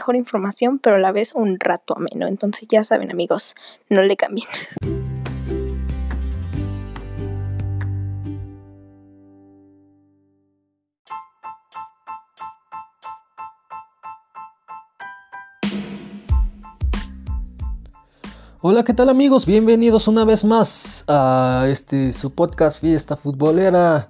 mejor información, pero a la vez un rato ameno. Entonces ya saben amigos, no le cambien. Hola, ¿qué tal amigos? Bienvenidos una vez más a este su podcast Fiesta Futbolera.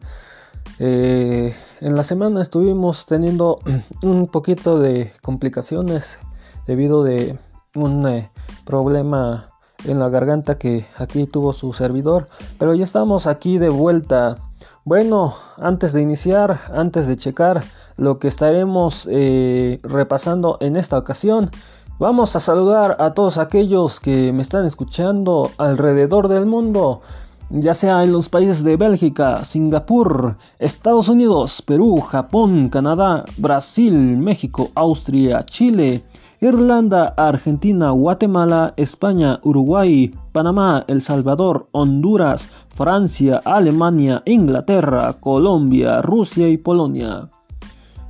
Eh, en la semana estuvimos teniendo un poquito de complicaciones debido de un eh, problema en la garganta que aquí tuvo su servidor, pero ya estamos aquí de vuelta. Bueno, antes de iniciar, antes de checar lo que estaremos eh, repasando en esta ocasión, vamos a saludar a todos aquellos que me están escuchando alrededor del mundo ya sea en los países de Bélgica, Singapur, Estados Unidos, Perú, Japón, Canadá, Brasil, México, Austria, Chile, Irlanda, Argentina, Guatemala, España, Uruguay, Panamá, El Salvador, Honduras, Francia, Alemania, Inglaterra, Colombia, Rusia y Polonia.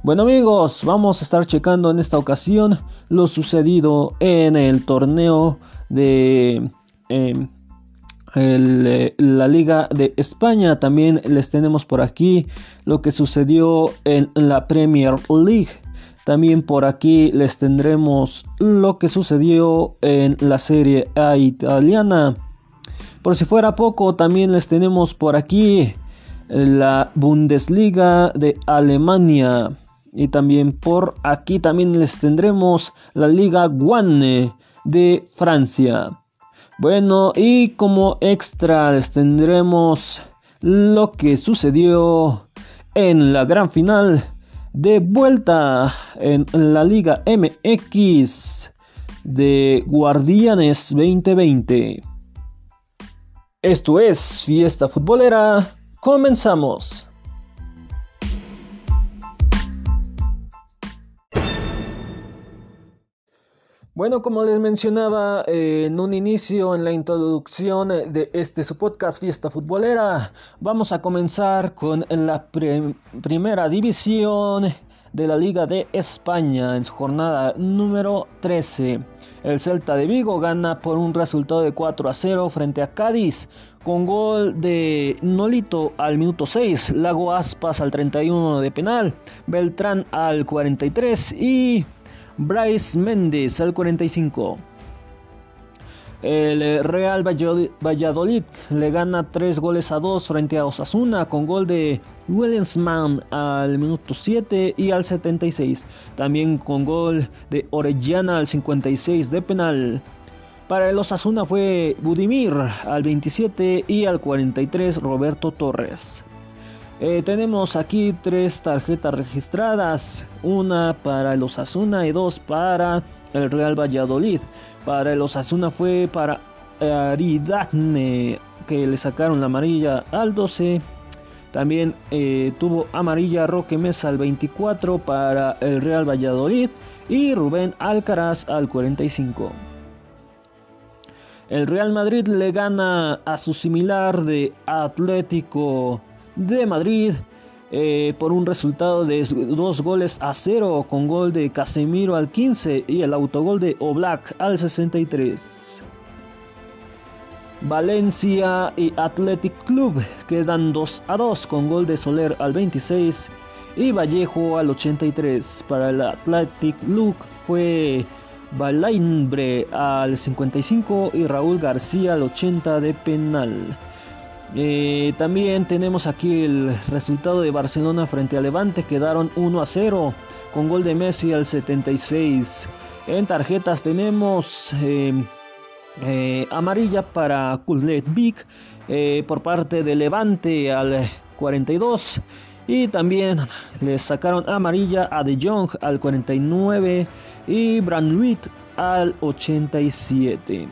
Bueno amigos, vamos a estar checando en esta ocasión lo sucedido en el torneo de... Em, eh, la Liga de España. También les tenemos por aquí lo que sucedió en la Premier League. También por aquí les tendremos lo que sucedió en la Serie A italiana. Por si fuera poco, también les tenemos por aquí la Bundesliga de Alemania. Y también por aquí también les tendremos la Liga One de Francia. Bueno, y como extra les tendremos lo que sucedió en la gran final de vuelta en la Liga MX de Guardianes 2020. Esto es Fiesta Futbolera. Comenzamos. Bueno, como les mencionaba eh, en un inicio, en la introducción de este su podcast Fiesta Futbolera, vamos a comenzar con la primera división de la Liga de España en su jornada número 13. El Celta de Vigo gana por un resultado de 4 a 0 frente a Cádiz con gol de Nolito al minuto 6, Lago Aspas al 31 de penal, Beltrán al 43 y Bryce Méndez al 45. El eh, Real Valladolid le gana 3 goles a 2 frente a Osasuna con gol de Williamsman al minuto 7 y al 76. También con gol de Orellana al 56 de penal. Para el Osasuna fue Budimir al 27 y al 43 Roberto Torres. Eh, tenemos aquí tres tarjetas registradas, una para el Osasuna y dos para el Real Valladolid. Para el Osasuna fue para Aridane, que le sacaron la amarilla al 12. También eh, tuvo amarilla Roque Mesa al 24 para el Real Valladolid y Rubén Alcaraz al 45. El Real Madrid le gana a su similar de Atlético de Madrid eh, por un resultado de dos goles a cero con gol de Casemiro al 15 y el autogol de Oblak al 63. Valencia y Athletic Club quedan 2 a 2 con gol de Soler al 26 y Vallejo al 83. Para el Athletic Club fue Balainbre al 55 y Raúl García al 80 de penal. Eh, también tenemos aquí el resultado de Barcelona frente a Levante, quedaron 1 a 0 con gol de Messi al 76. En tarjetas tenemos em, eh, amarilla para Kuzlet Vic eh, por parte de Levante al 42. Y también le sacaron amarilla a De Jong al 49 y Brandwitt al 87.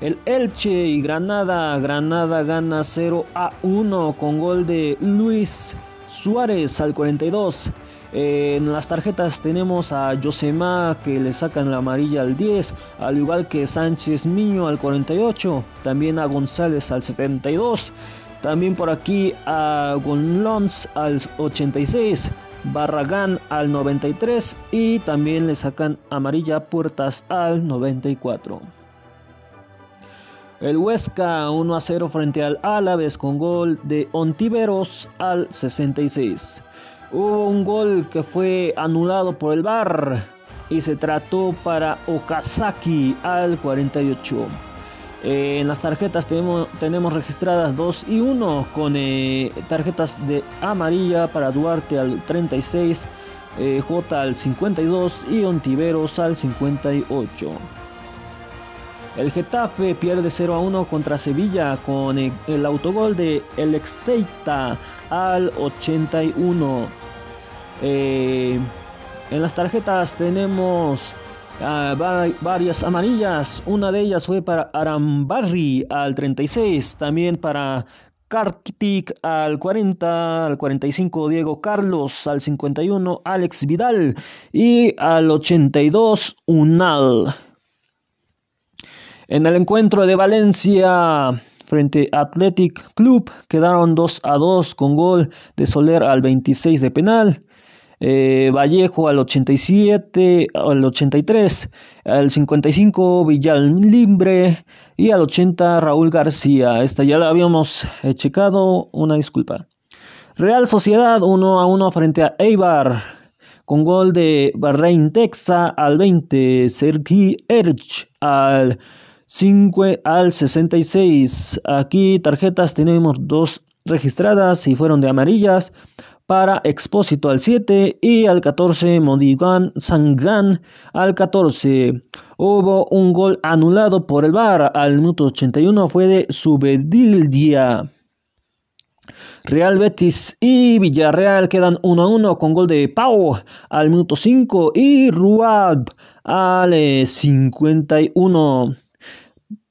El Elche y Granada, Granada gana 0 a 1 con gol de Luis Suárez al 42. En las tarjetas tenemos a Josema que le sacan la amarilla al 10, al igual que Sánchez Miño al 48, también a González al 72, también por aquí a Gonlons al 86, Barragán al 93 y también le sacan amarilla Puertas al 94. El Huesca 1 a 0 frente al Álaves con gol de Ontiveros al 66. Hubo un gol que fue anulado por el VAR y se trató para Okazaki al 48. Eh, en las tarjetas tenemos, tenemos, registradas 2 y 1 con eh, tarjetas de amarilla para Duarte al 36, eh, J al 52 y Ontiveros al 58. El Getafe pierde 0 a 1 contra Sevilla con el, autogol de El Exeita al 81. Eh, en las tarjetas tenemos ah, varias amarillas. Una de ellas fue para Arambarri al 36. También para Kartik al 40, al 45 Diego Carlos, al 51 Alex Vidal y al 82 Unal. En el encuentro de Valencia frente a Athletic Club quedaron 2 a 2 con gol de Soler al 26 de penal. Eh, Vallejo al 87, al 83, al 55 Villalmbre y al 80 Raúl García. Esta ya la habíamos eh, checado, una disculpa. Real Sociedad 1 a 1 frente a Eibar con gol de Barrein Texa al 20, Sergi Erch al 5 al 66. Aquí tarjetas tenemos dos registradas y fueron de amarillas. Para Expósito al 7 y al 14 Modigan Sangan al 14. Hubo un gol anulado por el VAR al minuto 81 fue de Subedildia. Real Betis y Villarreal quedan 1 a 1 con gol de Pau al minuto 5 y Ruab al 51.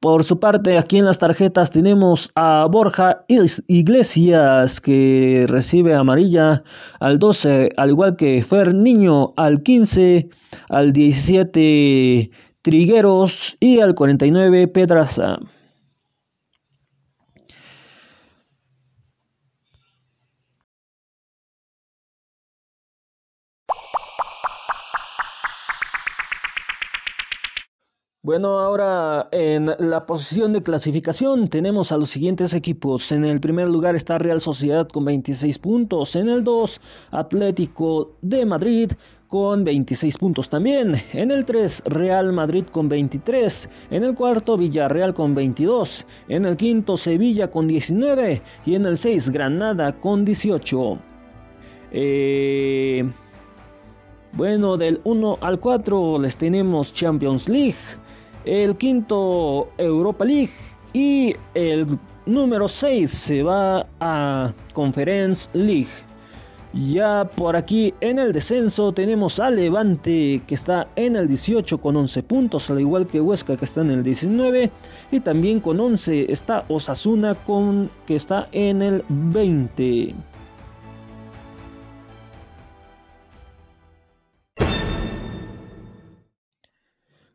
Por su parte, aquí en las tarjetas tenemos a Borja Iglesias que recibe amarilla al 12, al igual que Fer Niño al 15, al 17 Trigueros y al 49 Pedraza. Bueno, ahora en la posición de clasificación tenemos a los siguientes equipos. En el primer lugar está Real Sociedad con 26 puntos. En el 2, Atlético de Madrid con 26 puntos también. En el 3, Real Madrid con 23. En el cuarto, Villarreal con 22. En el quinto, Sevilla con 19. Y en el 6, Granada con 18. Eh, bueno, del 1 al 4 les tenemos Champions League el quinto Europa League y el número 6 se va a Conference League. Ya por aquí en el descenso tenemos a Levante que está en el 18 con 11 puntos, al igual que Huesca que está en el 19 y también con 11 está Osasuna con que está en el 20.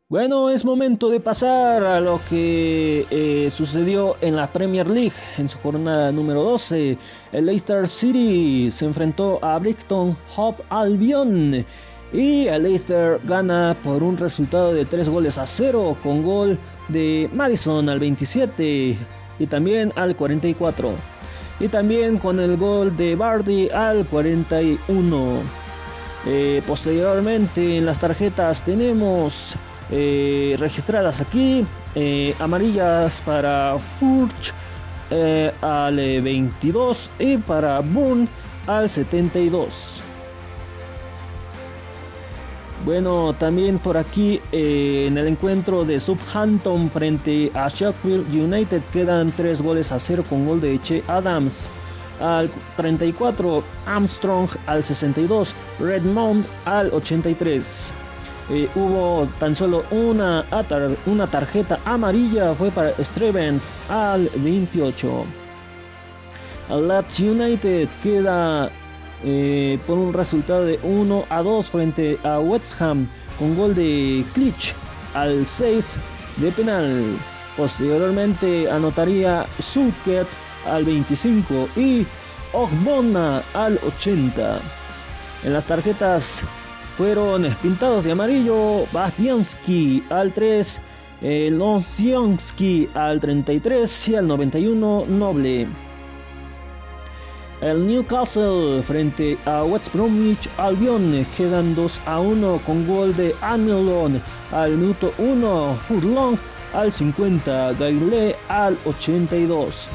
Bueno, es momento de pasar a lo que eh, sucedió en la Premier League en su jornada número 12. El Leicester City se enfrentó a Brighton Hove Albion y el Leicester gana por un resultado de 3 goles a 0 con gol de Madison al 27 y también al 44 y también con el gol de Bardi al 41. Eh, posteriormente en las tarjetas tenemos eh, registradas aquí. Eh, amarillas para Furch eh, al 22 y para Boone al 72. Bueno, también por aquí en el encuentro de Southampton frente a Sheffield United quedan 3 goles a 0 con gol de Che Adams. al 34, Armstrong al 62, Redmond al 83. Eh, hubo tan solo una, una tarjeta amarilla, fue para Stevens al 28. Leeds United queda eh, por un resultado de 1 a 2 frente a West Ham con gol de Klitsch al 6 de penal. Posteriormente anotaría Suket al 25 y Ogbonna al 80. En las tarjetas fueron pintados de amarillo Bastiansky al 3, el al 33 y al 91 Noble. El Newcastle frente a West Bromwich Albion quedan 2 a 1 con gol de Anilon al minuto 1, Furlong al 50, Gaile al 82.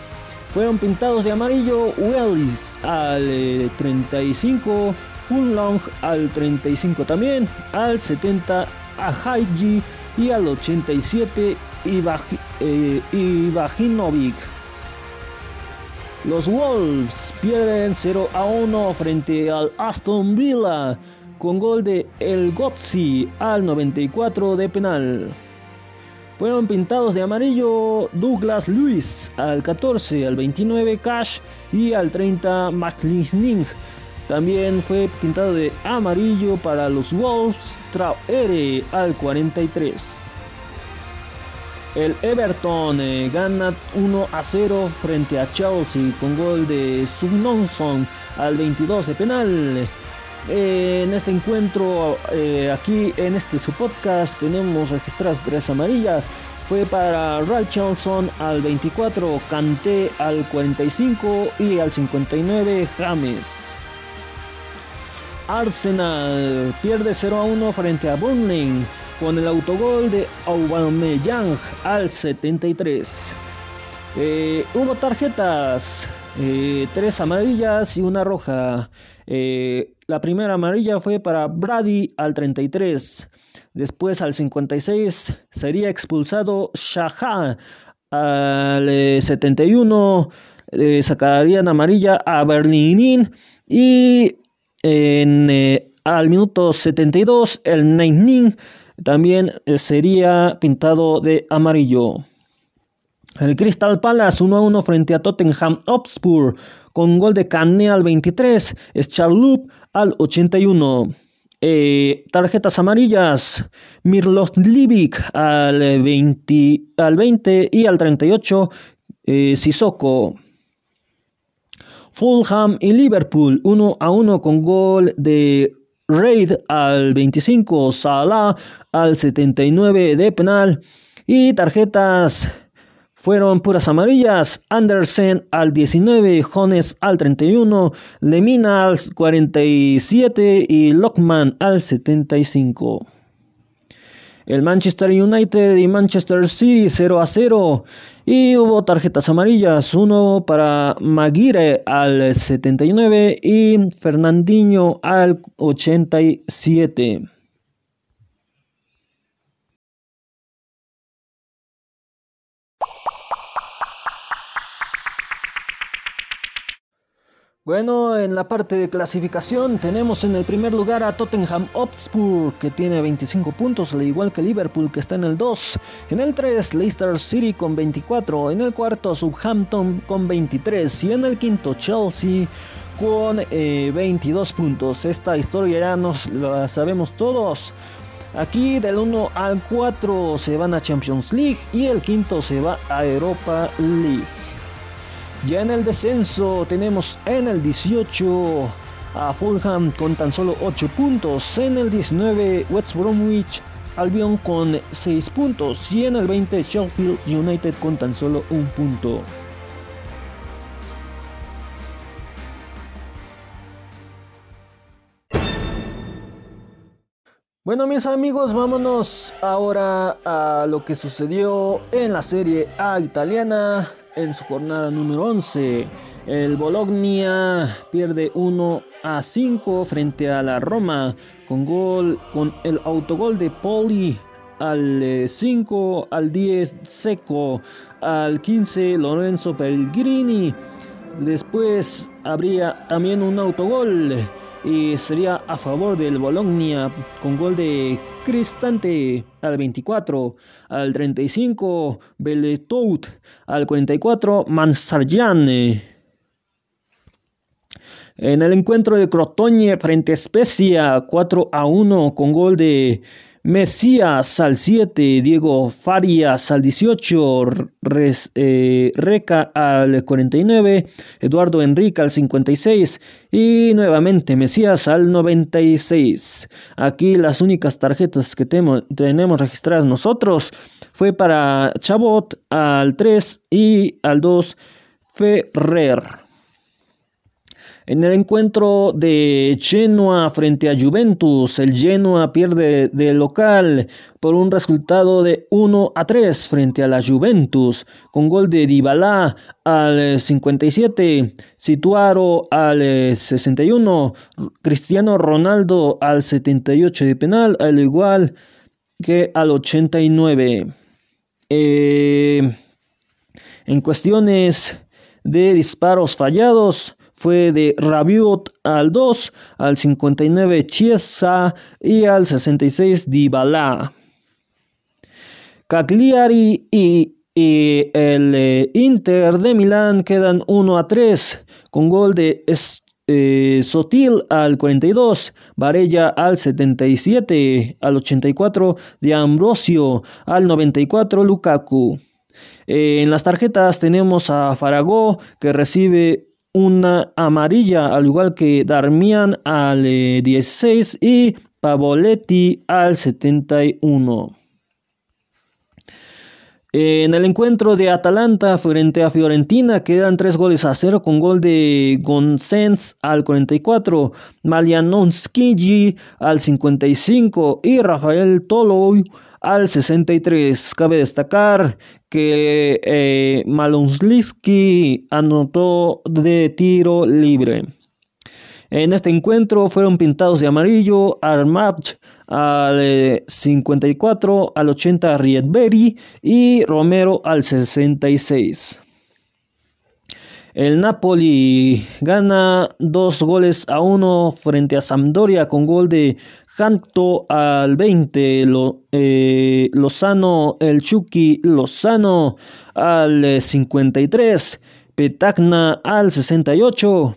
Fueron pintados de amarillo Wells al 35, eh, Furlong al 35 también, al 70 a Haiji y al 87 Ibajinovic. Los Wolves pierden 0 a 1 frente al Aston Villa con gol de El Gotzi al 94 de penal. Fueron pintados de amarillo Douglas Lewis al 14, al 29 Cash y al 30 McLean. También fue pintado de amarillo para los Wolves Traore al 43. El Everton eh, gana 1 a 0 frente a Chelsea con gol de Sugnonson al 22 de penal. Eh, en este encuentro, eh, aquí en este su podcast, tenemos registradas tres amarillas. Fue para Richardson al 24, Kanté al 45 y al 59 James. Arsenal pierde 0 a 1 frente a Burnley con el autogol de Aubameyang al 73. Eh, hubo tarjetas, eh, tres amarillas y una roja. Eh, la primera amarilla fue para Brady al 33. Después al 56 sería expulsado Shaha al 71. sacarían amarilla a Berlinin y en, al minuto 72 el Neinin también eh, sería pintado de amarillo. El Crystal Palace 1 a 1 frente a Tottenham Hotspur con gol de Cane al 23, Charloop al 81. Eh, tarjetas amarillas, Mirlos Libic al 20, al 20 y al 38, eh, Sissoko. Fulham y Liverpool 1 a 1 con gol de Raid al 25, Salah al 79 de penal y tarjetas fueron puras amarillas, Andersen al 19, Jones al 31, Lemina al 47 y Lockman al 75. El Manchester United y Manchester City 0 a 0. Y hubo tarjetas amarillas, uno para Maguire al 79 y Fernandinho al 87. Bueno, en la parte de clasificación tenemos en el primer lugar a Tottenham Hotspur que tiene 25 puntos, al igual que Liverpool que está en el 2. En el 3, Leicester City con 24. En el cuarto, Southampton con 23. Y en el quinto, Chelsea con 22 eh, puntos. Esta historia ya nos la sabemos todos. Aquí del 1 al 4 se van a Champions League y el quinto se va a Europa League. Ya en el descenso tenemos en el 18 a Fulham con tan solo 8 puntos, en el 19 West Bromwich Albion con 6 puntos. Y en el 20 Sheffield United con tan solo un punto. Bueno mis amigos, vámonos ahora a lo que sucedió en la Serie A italiana en su jornada número 11. El Bologna pierde 1 a 5 frente a la Roma con gol con el autogol de Poli al 5 eh, al 10 Seco al 15 Lorenzo Pellegrini. Después habría también un autogol y sería a favor del Bologna con gol de Cristante al 24, al 35 Beletout, al 44 Mansarjan. En el encuentro de Crotone frente a Spezia 4 a 1 con gol de Mesías al 7, Diego Farias al 18, eh, Reca al 49, Eduardo Enrique al 56 y nuevamente Mesías al 96. Aquí las únicas tarjetas que tenemos registradas nosotros fue para Chabot al 3 y al 2 Ferrer. En el encuentro de Genoa frente a Juventus, el Genoa pierde de local por un resultado de 1 a 3 frente a la Juventus, con gol de Dybala al 57, Situaro al 61, Cristiano Ronaldo al 78 de penal, al igual que al 89. Eh, en cuestiones de disparos fallados, fue de Rabiot al 2, al 59 Chiesa y al 66 Dybala. Cagliari y, el eh, Inter de Milán quedan 1 a 3 con gol de eh, Sotil al 42, Varella al 77, al 84 de Ambrosio, al 94 Lukaku. Eh, en las tarjetas tenemos a Faragó que recibe una amarilla, al igual que Darmian al 16 eh, y Pavoletti al 71. En el encuentro de Atalanta frente a Fiorentina quedan tres goles a cero con gol de Gonsens al 44, Malianonskiji al 55 y Rafael Toloy al 63. Cabe destacar que eh, anotó de tiro libre. En este encuentro fueron pintados de amarillo Armach al 54, eh, al 80 Riedberry y Romero al 66. El Napoli gana dos goles a uno frente a Sampdoria con gol de Janto al 20, Lo, eh, Lozano, el Chucky Lozano al 53, Petagna al 68.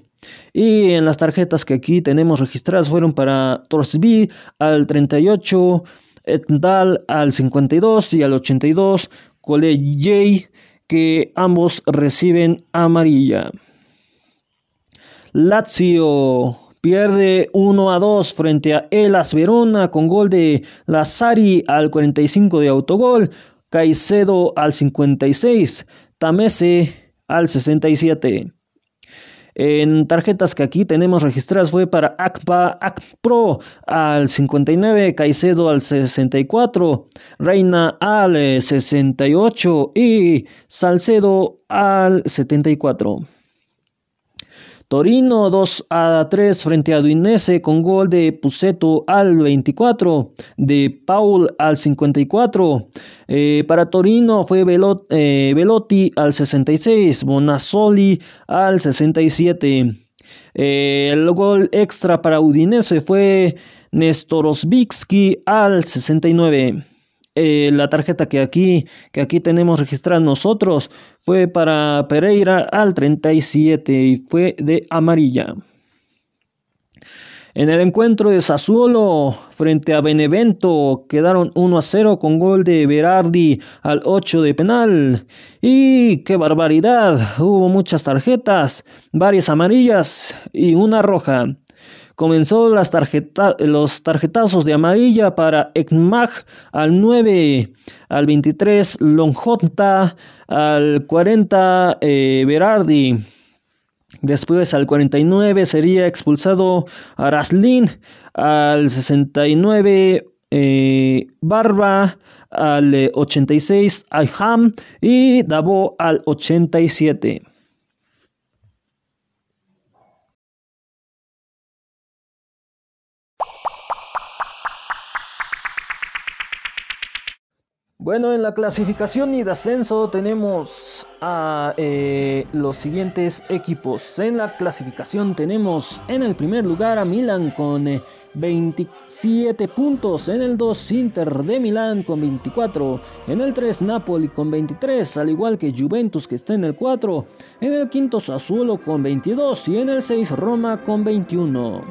Y en las tarjetas que aquí tenemos registradas fueron para Torsby al 38, Etndal al 52 y al 82, Cole J que ambos reciben amarilla. Lazio pierde 1 a 2 frente a Elas Verona con gol de Lazari al 45 de autogol, Caicedo al 56, Tamese al 67. En tarjetas que aquí tenemos registradas fue para ACPA, ACPRO al 59, Caicedo al 64, Reina al 68 y Salcedo al 74. Torino 2 a 3 frente a Duinese con gol de Puceto al 24, de Paul al 54. Eh, para Torino fue eh, Velotti al 66, Bonazzoli al 67. Eh, el gol extra para Udinese fue Nestorosvitsky al 69. Eh, la tarjeta que aquí, que aquí tenemos registrada nosotros fue para Pereira al 37 y fue de amarilla. En el encuentro de Sassuolo frente a Benevento quedaron 1 a 0 con gol de Berardi al 8 de penal. Y qué barbaridad, hubo muchas tarjetas, varias amarillas y una roja. Comenzó las los tarjetazos de amarilla para Ekmag al 9, al 23 Longjota, al 40 eh, Berardi. Después al 49 sería expulsado Araslin, al 69 eh, Barba, al 86 Ayham y Dabo al 87. Bueno, en la clasificación y descenso tenemos a eh, los siguientes equipos. En la clasificación tenemos en el primer lugar a Milan con 27 eh, puntos. En el 2 Inter de Milán con 24. En el 3 Napoli con 23, al igual que Juventus que está en el 4. En el quinto Sassuolo con 22 y en el 6 Roma con 21.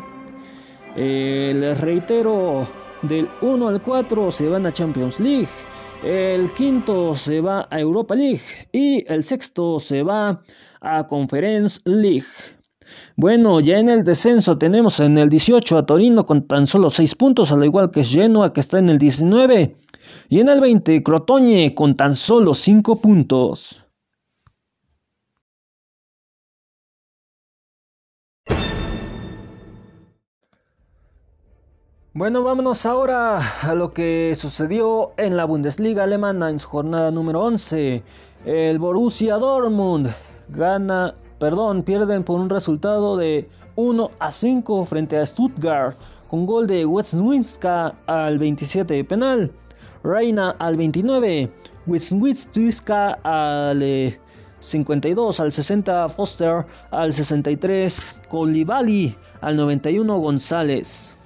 Eh, les reitero, del 1 al 4 se van a Champions League. El quinto se va a Europa League y el sexto se va a Conference League. Bueno, ya en el descenso tenemos en el 18 a Torino con tan solo 6 puntos, al igual que Genoa que está en el 19. Y en el 20 Crotone con tan solo 5 puntos. Bueno, vámonos ahora a lo que sucedió en la Bundesliga alemana en su jornada número 11. El Borussia Dortmund gana, perdón, pierden por un resultado de 1 a 5 frente a Stuttgart con gol de Westwinska al 27 de penal, Reina al 29, Westwinska al 52, eh, al 60 Foster, al 63 Colibali, al 91 González.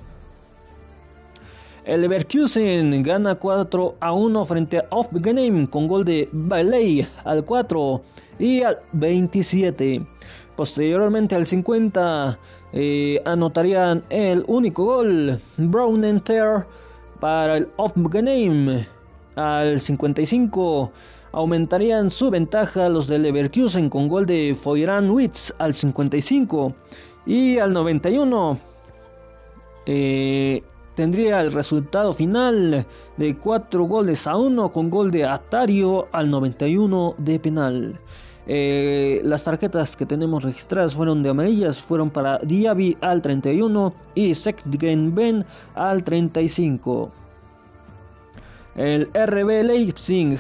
El Leverkusen gana 4 a 1 frente a Game con gol de Bailey al 4 y al 27. Posteriormente al 50 eh, anotarían el único gol Brown Enter para el Game al 55. Aumentarían su ventaja los de Leverkusen con gol de Foyran Witz al 55 y al 91. Eh, tendría el resultado final de 4 goles a 1 con gol de Atario al 91 de penal. Eh, las tarjetas que tenemos registradas fueron de amarillas, fueron para Diaby al 31 y Sekgen Ben al 35. El RB Leipzig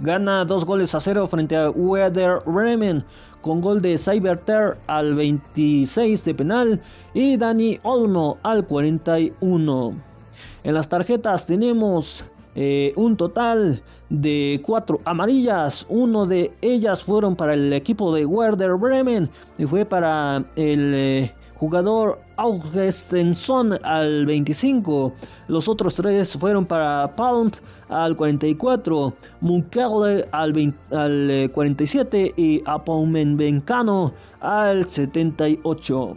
gana 2 goles a 0 frente a Werder Bremen con gol de Cyberter al 26 de penal y Dani Olmo al 41. En las tarjetas tenemos eh, un total de 4 amarillas. Uno de ellas fueron para el equipo de Werder Bremen y fue para el eh, jugador Augustenson al 25. Los otros tres fueron para Palm al 44, Munkele al, al 47 eh, y Apaumenbencano al 78.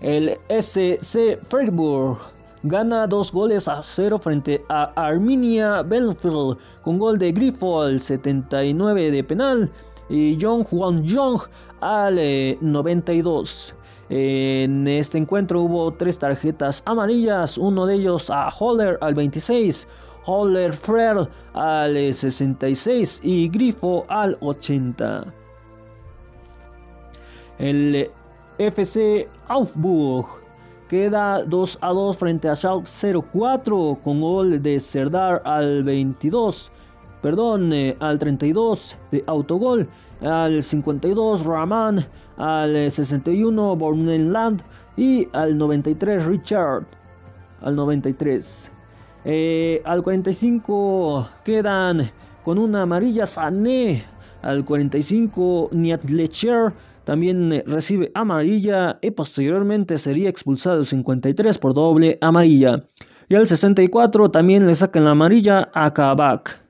El SC Freiburg gana dos goles a cero frente a Arminia Belfield con gol de Grifo al 79 de penal y John Juan Jong al 92. En este encuentro hubo tres tarjetas amarillas, uno de ellos a Holler al 26, Holler Frere al 66 y Grifo al 80. El FC Augsburg queda 2 a 2 frente a Schalke 04 con gol de Serdar al 22, perdón, eh, al 32 de autogol al 52 Rahman, al 61 Bornenland y al 93 Richard. Al 93. Eh, al 45 quedan con una amarilla Sané. Al 45 Niatlecher también eh, recibe amarilla y posteriormente sería expulsado el 53 por doble amarilla. Y al 64 también le sacan la amarilla a Kabak.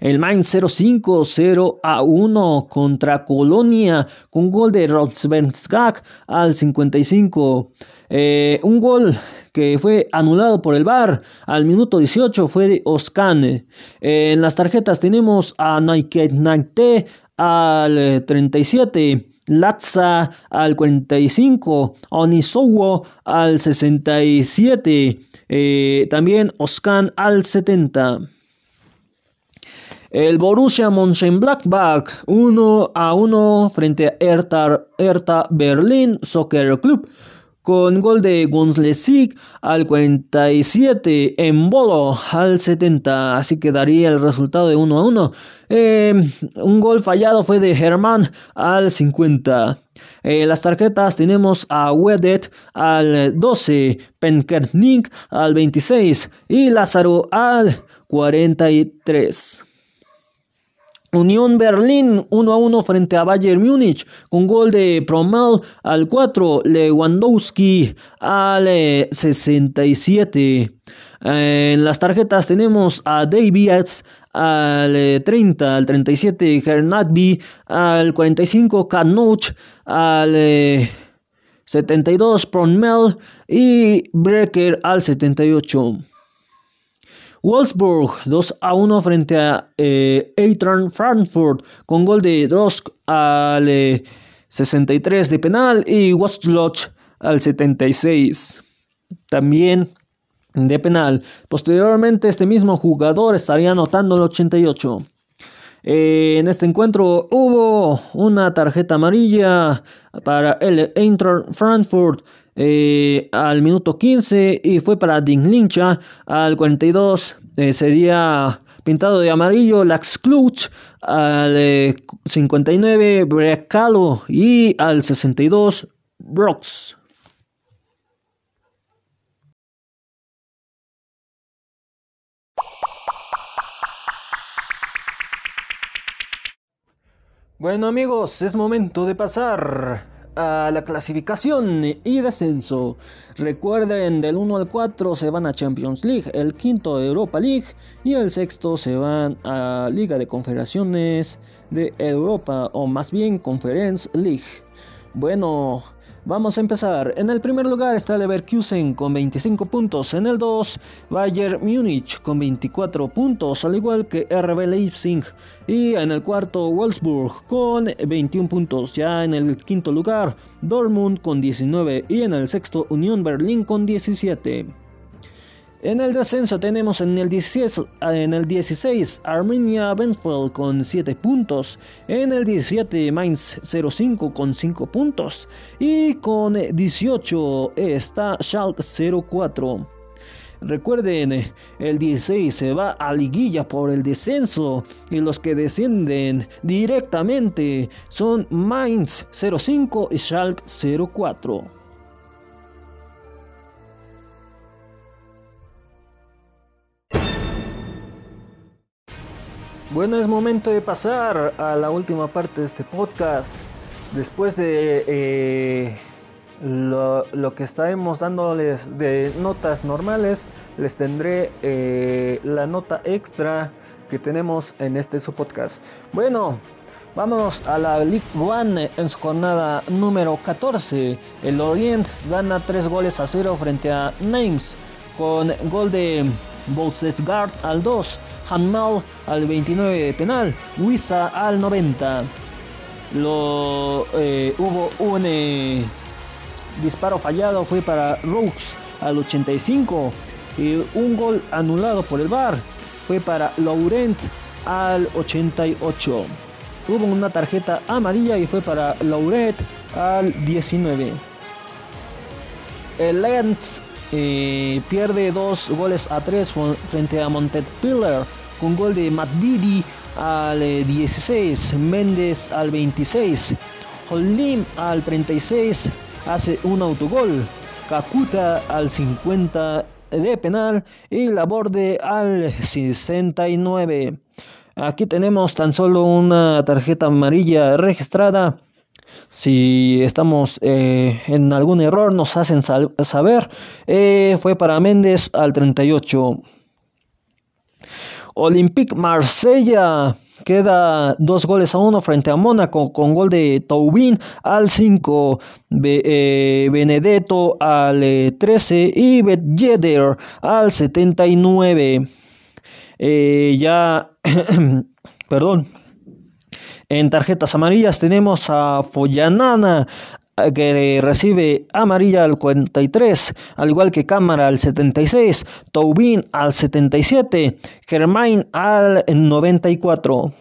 El Main 0-5, 0 a 1 contra Colonia con gol de Rotsvenskak al 55. Eh, un gol que fue anulado por el VAR al minuto 18 fue de Oscan. Eh, en las tarjetas tenemos a Nike Nike al 37. Latza al 45, Onisowo al 67, eh, también Oscan al 70. El Borussia Mönchengladbach 1 a 1 frente a Hertha, Berlin Soccer Club con gol de Gonzlesig al 47, en Bolo al 70, así quedaría el resultado de 1 a 1. Em, un gol fallado fue de Germán al 50. Eh, las tarjetas tenemos a Wedet al 12, Penkernik al 26 y Lázaro al 43. Unión Berlín 1 a 1 frente a Bayern Múnich con gol de Promel al 4, Lewandowski al 67. Eh, en las tarjetas tenemos a Davids al 30, eh, al 37, Hernatby al 45, Kanuch al 72, Promel y Brecker al 78. Wolfsburg 2 a 1 frente a eh, Frankfurt con gol de Drosk al 63 eh, de penal y Wasloch al 76 también de penal. Posteriormente este mismo jugador estaría anotando el 88. Eh, en este encuentro hubo una tarjeta amarilla para el Eintracht Frankfurt eh, al minuto 15 y fue para Dinglincha al 42 eh, sería pintado de amarillo Lax Clutch al 59 Brecalo y al 62 Brooks. Bueno amigos, es momento de pasar a la clasificación y descenso. Recuerden, del 1 al 4 se van a Champions League, el quinto Europa League y el sexto se van a Liga de Confederaciones de Europa o más bien Conference League. Bueno, Vamos a empezar. En el primer lugar está Leverkusen con 25 puntos. En el 2, Bayern Múnich con 24 puntos, al igual que RB Leipzig. Y en el cuarto, Wolfsburg con 21 puntos. Ya en el quinto lugar, Dortmund con 19. Y en el sexto, Unión Berlín con 17. En el descenso tenemos en el 16, en el 16 Arminia Benfeld con 7 puntos. En el 17 Mainz 05 con 5 puntos. Y con 18 está Schalke 04. Recuerden, el 16 se va a liguilla por el descenso y los que descienden directamente son Mainz 05 y Schalke 04. Bueno, es momento de pasar a la última parte de este podcast. Después de eh, lo, que estaremos dándoles de notas normales, les tendré eh, la nota extra que tenemos en este su podcast. Bueno, Vámonos a la League One en su jornada número 14. El Orient gana 3 goles a 0 frente a Names con gol de Guard al 2, Hanmal al 29 penal, Wisa al 90. Lo, eh, hubo un eh, disparo fallado, fue para Rooks al 85 y un gol anulado por el VAR fue para Laurent al 88. Hubo una tarjeta amarilla y fue para Laurent al 19. El Lens pierde dos goles a tres frente a Montpellier con gol de Matvidi al 16, eh, Méndez al 26, Holim al 36 hace un autogol, Kakuta al 50 de penal y Laborde al 69. Aquí tenemos tan solo una tarjeta amarilla registrada si estamos eh, en algún error, nos hacen saber. Eh, fue para Méndez al 38. Olympique Marsella queda dos goles a uno frente a Mónaco con gol de Taubin al 5, eh, Benedetto al 13 y Betjeder al 79. ya, perdón, en tarjetas amarillas tenemos a Follanana eh, que recibe amarilla al 43, al igual que Cámara al 76, Taubin al 77, Germain al 94.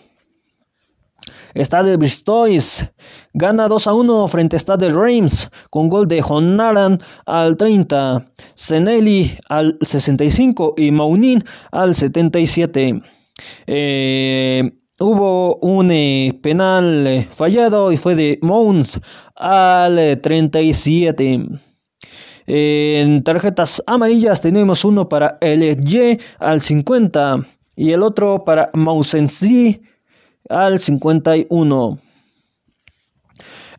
Stade Bristois gana 2 a 1 frente a Stade Reims con gol de Jonaran al 30, Seneli al 65 y Maunin al 77. Eh, hubo un eh, penal eh, fallado y fue de Mouns al 37. En tarjetas amarillas tenemos uno para LG al 50 y el otro para Mausensi al 51.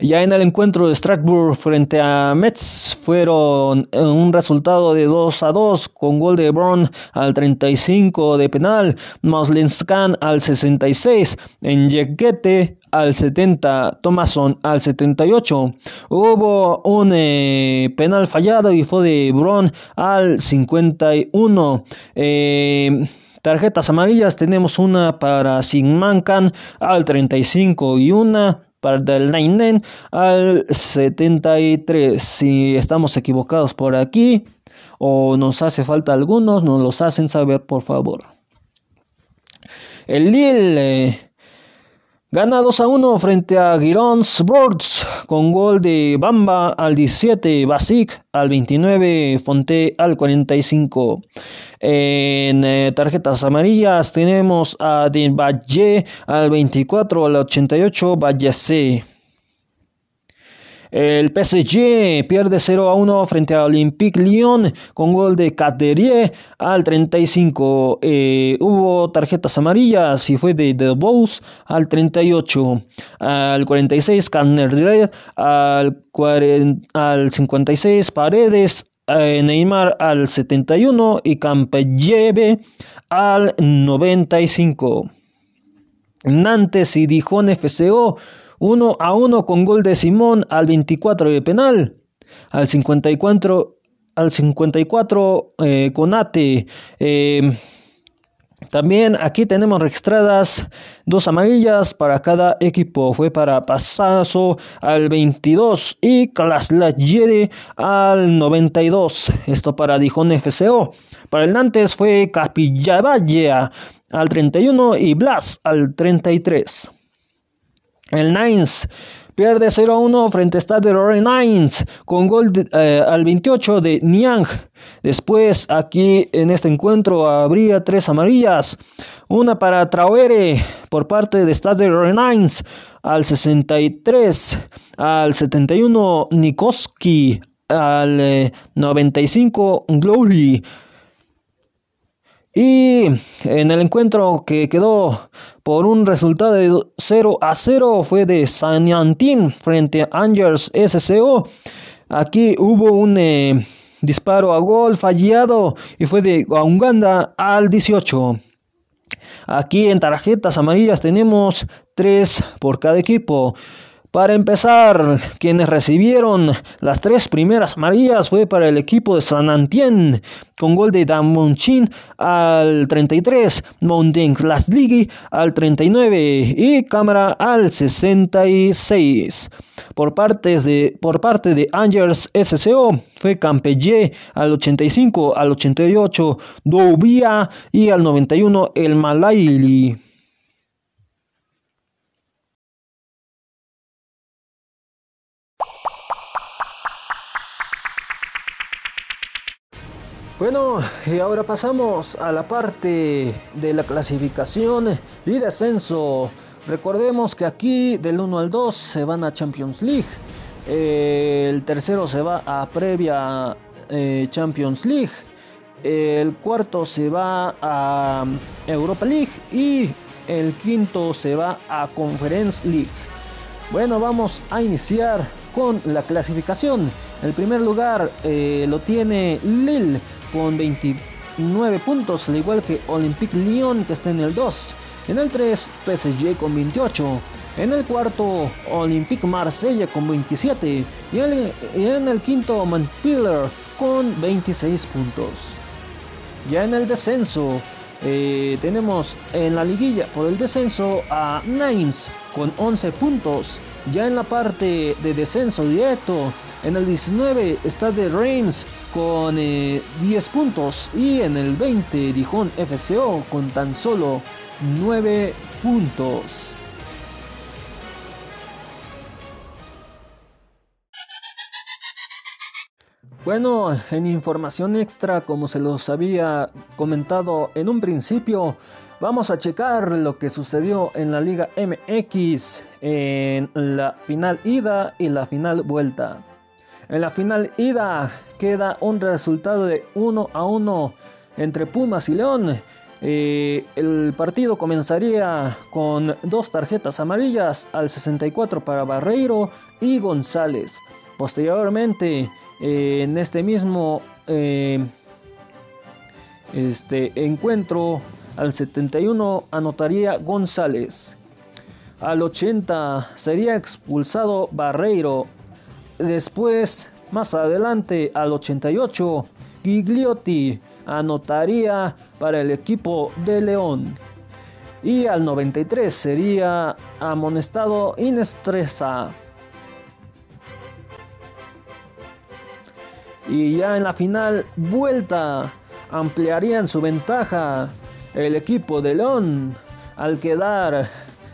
Ya en el encuentro de Strasbourg frente a Metz fueron eh, un resultado de 2 a 2 con gol de Brown al 35 de penal, Moslenskan al 66, en Yeguete al 70, Thomason al 78. Hubo un eh, penal fallado y fue de Brown al 51. Eh, tarjetas amarillas tenemos una para Sigmankan al 35 y una para el Nainen al 73. Si estamos equivocados por aquí o nos hace falta algunos, nos los hacen saber por favor. El Lille gana 2 a 1 frente a Girons Birds con gol de Bamba al 17, Basic al 29, Fonte al 45. En eh, tarjetas amarillas tenemos a Valle al 24, al 88, Valle C. El PSG pierde 0 a 1 frente a Olympique Lyon con gol de Caterier al 35. Eh, hubo tarjetas amarillas y fue de The al 38. Al 46 Carner al, al 56 Paredes eh, Neymar al 71 y Campelleve al 95. Nantes y Dijon FCO 1 a 1 con gol de Simón al 24 de penal. Al 54, al 54 eh, Conate. Eh, también aquí tenemos registradas dos amarillas para cada equipo. Fue para Pasazo al 22 y Claslagiere al 92. Esto para Dijon FCO. Para el Nantes fue Capillavalle al 31 y Blas al 33. El Nines Pierde 0-1 frente a Stade Nines con gol eh, al 28 de Niang. Después aquí en este encuentro habría tres amarillas. Una para Traore por parte de Stade Nines al 63, al 71 Nikoski, al 95 eh, Glory y en el encuentro que quedó por un resultado de 0 a 0 fue de Antin frente a Angers SCO. Aquí hubo un eh, disparo a gol fallado y fue de Uganda al 18. Aquí en tarjetas amarillas tenemos 3 por cada equipo. Para empezar, quienes recibieron las tres primeras amarillas fue para el equipo de San Antien, con gol de Dan Monchin al 33, Mountain League al 39 y Cámara al 66. Por, partes de, por parte de Angers SCO fue Campellé al 85, al 88 Doubia y al 91 el Malaili. Bueno, y ahora pasamos a la parte de la clasificación y descenso. Recordemos que aquí del 1 al 2 se van a Champions League. el tercero se va a previa eh, Champions League. El cuarto se va a Europa League y el quinto se va a Conference League. Bueno, vamos a iniciar con la clasificación. El primer lugar eh, lo tiene Lille con 29 puntos, al igual que Olympique Lyon que está en el 2. En el 3, PSG con 28. En el cuarto, Olympique Marsella con 27. Y en el, quinto, Montpellier con 26 puntos. Ya en el descenso, eh, tenemos en la liguilla por el descenso a Nimes con 11 puntos. Ya en la parte de descenso directo, en el 19 está de Reims con eh, 10 puntos y en el 20 Dijon FCO con tan solo 9 puntos. Bueno, en información extra, como se los había comentado en un principio, vamos a checar lo que sucedió en la Liga MX en la final ida y la final vuelta. En la final ida queda un resultado de 1 a 1 entre Pumas y León. Eh, el partido comenzaría con dos tarjetas amarillas al 64 para Barreiro y González. Posteriormente, eh, en este mismo eh, este encuentro, al 71 anotaría González. Al 80 sería expulsado Barreiro. Después, más adelante, al 88, Gigliotti anotaría para el equipo de León. Y al 93 sería amonestado Inestresa. Y ya en la final vuelta ampliarían su ventaja el equipo de León al quedar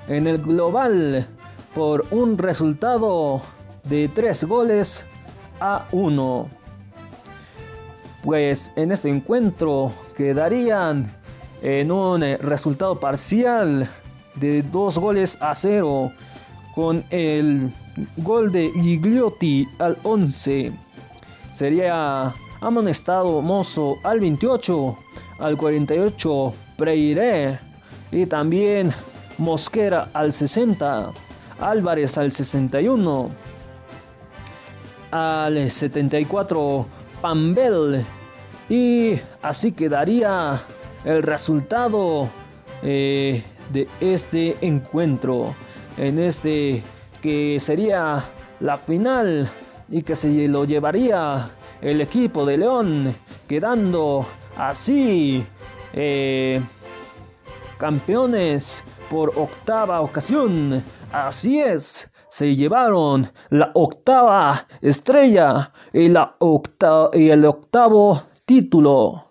en el global por un resultado de 3 goles a 1. Pues en este encuentro quedarían en un eh, resultado parcial de 2 goles a 0 con el gol de Igliotti al 11 sería amonestado Mozo al 28, al 48 Preiré y también Mosquera al 60, Álvarez al 61, al 74 Pambel. Y así quedaría el resultado eh, de este encuentro en este que sería la final y que se lo llevaría el equipo de León, quedando así eh, campeones por octava ocasión. Así es, se llevaron la octava estrella y, la y el octavo título.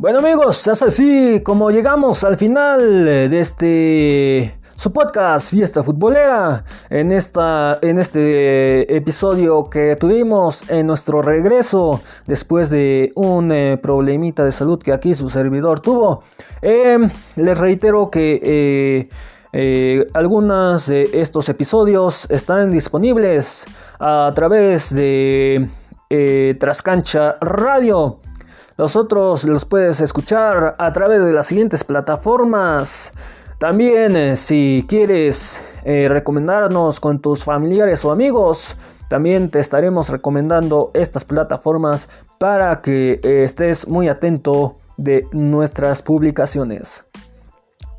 Bueno amigos, es así como llegamos al final de este su podcast Fiesta Futbolera en esta en este episodio que tuvimos en nuestro regreso después de un eh, problemita de salud que aquí su servidor tuvo. Em, les reitero que eh, eh, algunos de estos episodios estarán disponibles a través de Trascancha Radio. Los otros los puedes escuchar a través de las siguientes plataformas. También eh, si quieres eh, recomendarnos con tus familiares o amigos, también te estaremos recomendando estas plataformas para que eh, estés muy atento de nuestras publicaciones.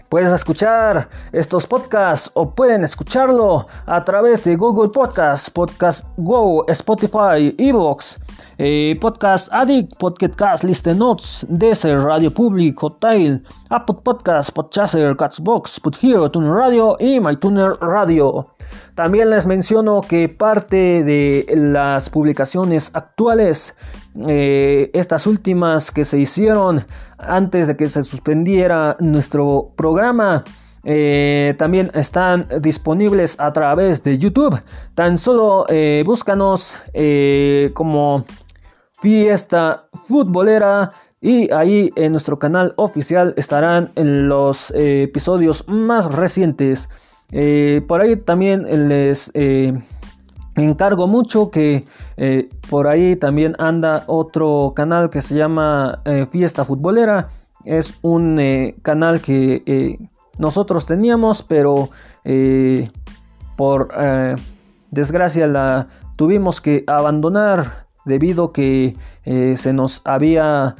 Puedes escuchar estos podcasts o pueden escucharlo a través de Google Podcasts, Podcast Go, Spotify, Evox, eh, Podcast Addict, Podcast Listen Notes, Desert, Radio Public, Hotel, Apple Podcasts, Podchaser, Catsbox, Here, Tuner Radio y MyTuner Radio. También les menciono que parte de las publicaciones actuales, eh, estas últimas que se hicieron antes de que se suspendiera nuestro programa, eh, también están disponibles a través de YouTube. Tan solo eh, búscanos como Fiesta Futbolera. Y ahí en nuestro canal oficial estarán los episodios más recientes. Eh, por ahí también les eh, encargo mucho que eh, por ahí también anda otro canal que se llama Fiesta Futbolera. Es un canal que nosotros teníamos, pero por desgracia la tuvimos que abandonar debido que se nos había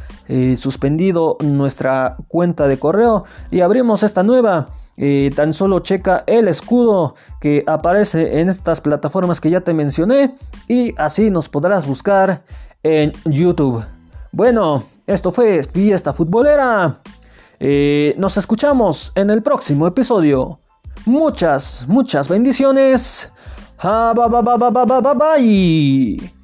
suspendido nuestra cuenta de correo y abrimos esta nueva tan solo checa el escudo que aparece en estas plataformas que ya te mencioné y así nos podrás buscar en YouTube. Bueno, esto fue Fiesta Futbolera. Eh, nos escuchamos en el próximo episodio. Muchas, muchas bendiciones. bye.